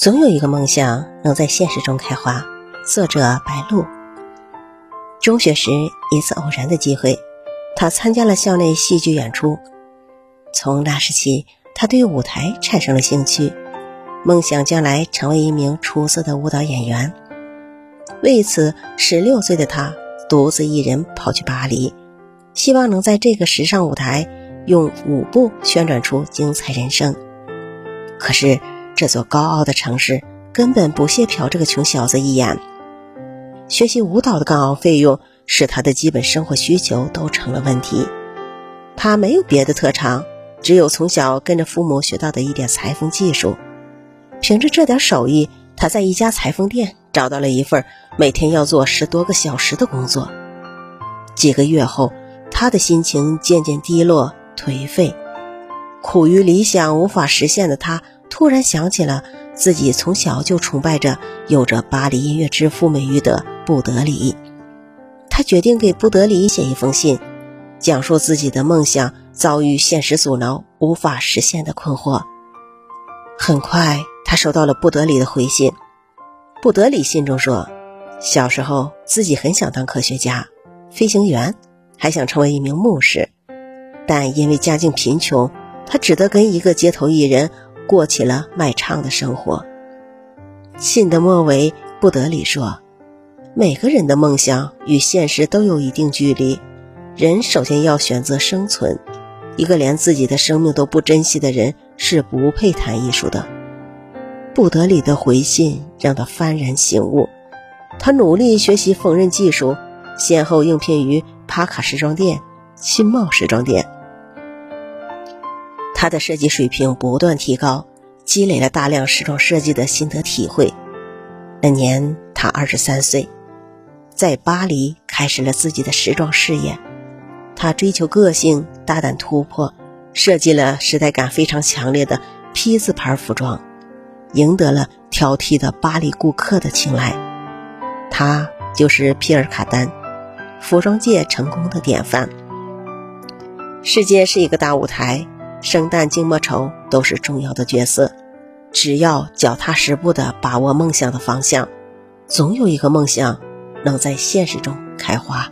总有一个梦想能在现实中开花。作者白露。中学时一次偶然的机会，他参加了校内戏剧演出。从那时起，他对舞台产生了兴趣，梦想将来成为一名出色的舞蹈演员。为此，十六岁的他独自一人跑去巴黎，希望能在这个时尚舞台用舞步旋转出精彩人生。可是。这座高傲的城市根本不屑瞟这个穷小子一眼。学习舞蹈的高昂费用使他的基本生活需求都成了问题。他没有别的特长，只有从小跟着父母学到的一点裁缝技术。凭着这点手艺，他在一家裁缝店找到了一份每天要做十多个小时的工作。几个月后，他的心情渐渐低落颓废，苦于理想无法实现的他。突然想起了自己从小就崇拜着、有着巴黎音乐之父美誉的布德里，他决定给布德里写一封信，讲述自己的梦想遭遇现实阻挠、无法实现的困惑。很快，他收到了布德里的回信。布德里信中说，小时候自己很想当科学家、飞行员，还想成为一名牧师，但因为家境贫穷，他只得跟一个街头艺人。过起了卖唱的生活。信的末尾，不得里说：“每个人的梦想与现实都有一定距离，人首先要选择生存。一个连自己的生命都不珍惜的人，是不配谈艺术的。”不得里的回信让他幡然醒悟，他努力学习缝纫技术，先后应聘于帕卡时装店、新茂时装店。他的设计水平不断提高，积累了大量时装设计的心得体会。那年他二十三岁，在巴黎开始了自己的时装事业。他追求个性，大胆突破，设计了时代感非常强烈的 P 字牌服装，赢得了挑剔的巴黎顾客的青睐。他就是皮尔卡丹，服装界成功的典范。世界是一个大舞台。生旦净末丑都是重要的角色，只要脚踏实地的把握梦想的方向，总有一个梦想能在现实中开花。